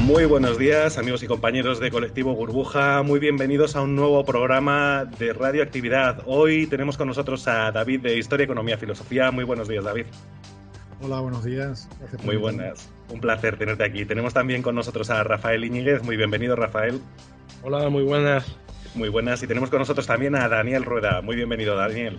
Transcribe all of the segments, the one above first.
Muy buenos días, amigos y compañeros de Colectivo Burbuja. Muy bienvenidos a un nuevo programa de radioactividad. Hoy tenemos con nosotros a David de Historia, Economía, Filosofía. Muy buenos días, David. Hola, buenos días. Muy buenas. Un placer tenerte aquí. Tenemos también con nosotros a Rafael Iñiguez. Muy bienvenido, Rafael. Hola, muy buenas. Muy buenas. Y tenemos con nosotros también a Daniel Rueda. Muy bienvenido, Daniel.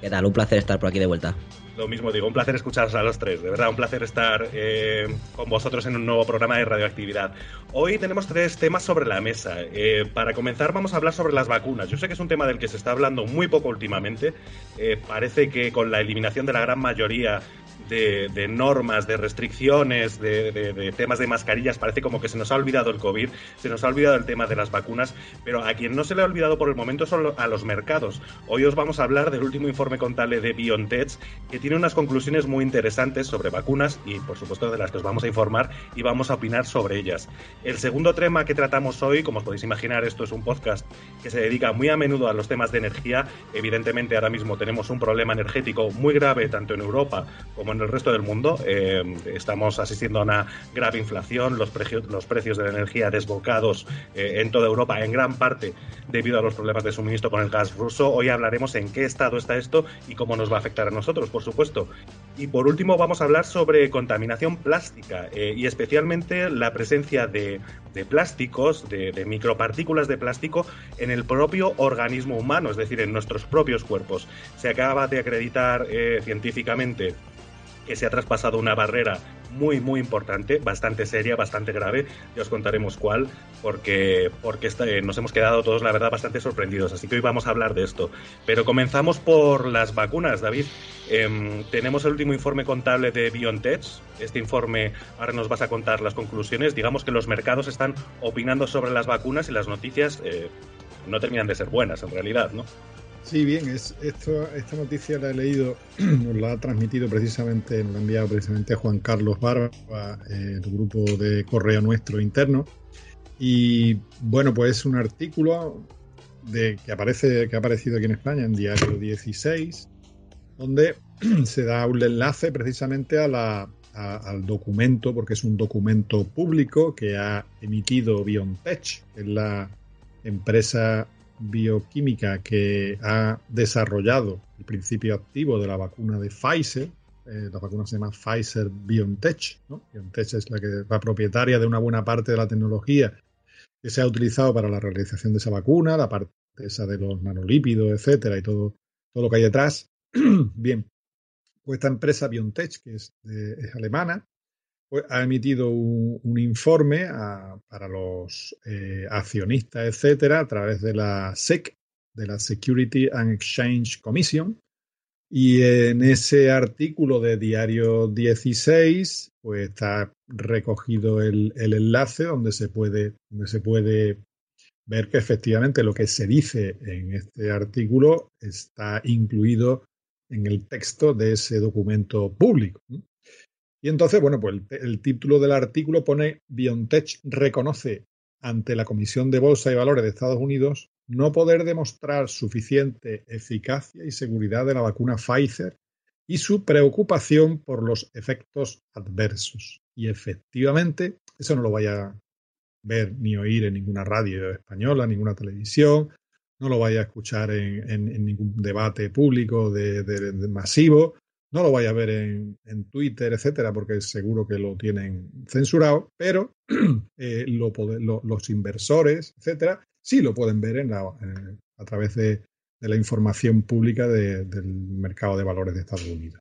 ¿Qué tal? Un placer estar por aquí de vuelta. Lo mismo digo, un placer escucharos a los tres, de verdad, un placer estar eh, con vosotros en un nuevo programa de radioactividad. Hoy tenemos tres temas sobre la mesa. Eh, para comenzar vamos a hablar sobre las vacunas. Yo sé que es un tema del que se está hablando muy poco últimamente. Eh, parece que con la eliminación de la gran mayoría de, normas, de restricciones, de, temas de mascarillas, parece como que se nos ha olvidado el COVID, se nos ha olvidado el tema de las vacunas, pero a quien no se le ha olvidado por el momento son a los mercados. Hoy os vamos a hablar del último informe contable de BioNTech, que tiene unas conclusiones muy interesantes sobre vacunas y, por supuesto, de las que os vamos a informar y vamos a opinar sobre ellas. El segundo tema que tratamos hoy, como os podéis imaginar, esto es un podcast que se dedica muy a menudo a los temas de energía. Evidentemente, ahora mismo tenemos un problema energético muy grave tanto en Europa como en en el resto del mundo. Eh, estamos asistiendo a una grave inflación, los, precios, de la energía desbocados eh, en toda Europa, en gran parte debido a los problemas de suministro con el gas ruso. Hoy hablaremos en qué estado está esto y cómo nos va a afectar a nosotros, por supuesto. Y por último vamos a hablar sobre contaminación plástica eh, y especialmente la presencia de, plásticos, de, micropartículas de plástico en el propio organismo humano, es decir, en nuestros propios cuerpos. Se acaba de acreditar científicamente que se ha traspasado una barrera muy, muy importante, bastante seria, bastante grave. Ya os contaremos cuál, porque, porque eh, nos hemos quedado todos, la verdad, bastante sorprendidos. Así que hoy vamos a hablar de esto. Pero comenzamos por las vacunas, David. Em, tenemos el último informe contable de BioNTech. Este informe, ahora nos vas a contar las conclusiones. Digamos que los mercados están opinando sobre las vacunas y las noticias eh, no terminan de ser buenas, en realidad, ¿no? Sí, bien, es, esto, esta noticia la he leído, nos la ha transmitido precisamente, nos la ha enviado precisamente Juan Carlos Barba, el grupo de correo nuestro interno. Y bueno, pues es un artículo de, que, aparece, que ha aparecido aquí en España en Diario 16, donde se da un enlace precisamente a la, al documento, porque es un documento público que ha emitido BioNTech, que es la empresa bioquímica que ha desarrollado el principio activo de la vacuna de Pfizer. Eh, la vacuna se llama Pfizer BioNTech. BioNTech es la, que, la propietaria de una buena parte de la tecnología que se ha utilizado para la realización de esa vacuna, la parte esa de los nanolípidos, etcétera, y todo, todo lo que hay detrás. Bien, pues esta empresa BioNTech, que es, es alemana, ha emitido un, informe para los eh, accionistas, etcétera, a través de la SEC, de la Security and Exchange Commission. Y en ese artículo de Diario 16, pues está recogido el, enlace donde se, puede, donde se puede ver que efectivamente lo que se dice en este artículo está incluido en el texto de ese documento público. Y entonces, bueno, pues el, título del artículo pone BioNTech reconoce ante la Comisión de Bolsa y Valores de Estados Unidos no poder demostrar suficiente eficacia y seguridad de la vacuna Pfizer y su preocupación por los efectos adversos. Y efectivamente, eso no lo vaya a ver ni oír en ninguna radio española, ninguna televisión, no lo vaya a escuchar en, ningún debate público de masivo, no lo vaya a ver en, Twitter, etcétera, porque seguro que lo tienen censurado, pero eh, los inversores, etcétera, sí lo pueden ver a través de, la información pública del mercado de valores de Estados Unidos.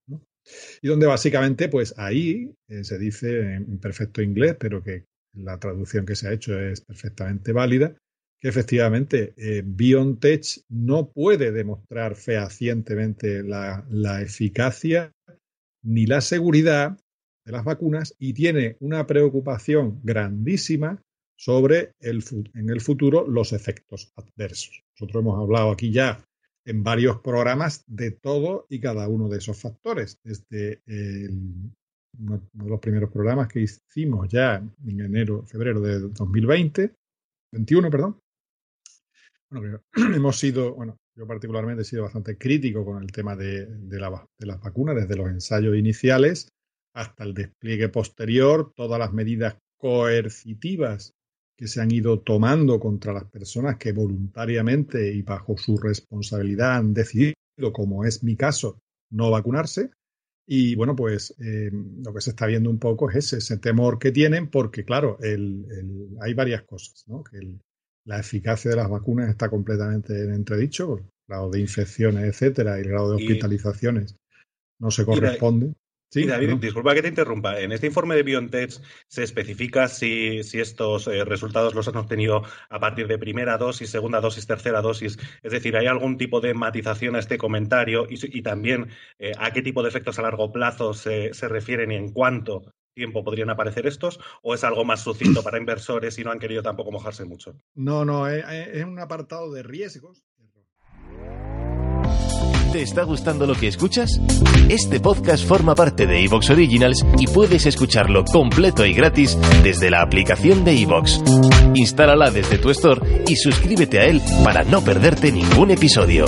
Y donde básicamente, pues ahí eh, se dice en perfecto inglés, pero que la traducción que se ha hecho es perfectamente válida, efectivamente eh, BioNTech no puede demostrar fehacientemente la, eficacia ni la seguridad de las vacunas y tiene una preocupación grandísima sobre el, en el futuro los efectos adversos. Nosotros hemos hablado aquí ya en varios programas de todo y cada uno de esos factores, desde uno de los primeros programas que hicimos ya en enero, febrero de 2020, 21, perdón. Bueno, hemos sido, bueno, yo particularmente he sido bastante crítico con el tema de, de, la, de las vacunas, desde los ensayos iniciales hasta el despliegue posterior, todas las medidas coercitivas que se han ido tomando contra las personas que voluntariamente y bajo su responsabilidad han decidido, como es mi caso, no vacunarse. Y bueno, pues eh, lo que se está viendo un poco es ese, temor que tienen, porque claro, el, el, hay varias cosas, ¿no? Que el, la eficacia de las vacunas está completamente en entredicho, el grado de infecciones, etcétera, y el grado de hospitalizaciones no se corresponde. Sí, David, disculpa que te interrumpa. En este informe de BioNTech se especifica si, si estos eh, resultados los han obtenido a partir de primera dosis, segunda dosis, tercera dosis. Es decir, ¿hay algún tipo de matización a este comentario y, y también eh, a qué tipo de efectos a largo plazo se, se refieren y en cuánto tiempo podrían aparecer estos? ¿O es algo más sucinto para inversores y no han querido tampoco mojarse mucho? No, no, es, es un apartado de riesgos ¿Te está gustando lo que escuchas? Este podcast forma parte de Evox Originals y puedes escucharlo completo y gratis desde la aplicación de Evox. Instálala desde tu store y suscríbete a él para no perderte ningún episodio.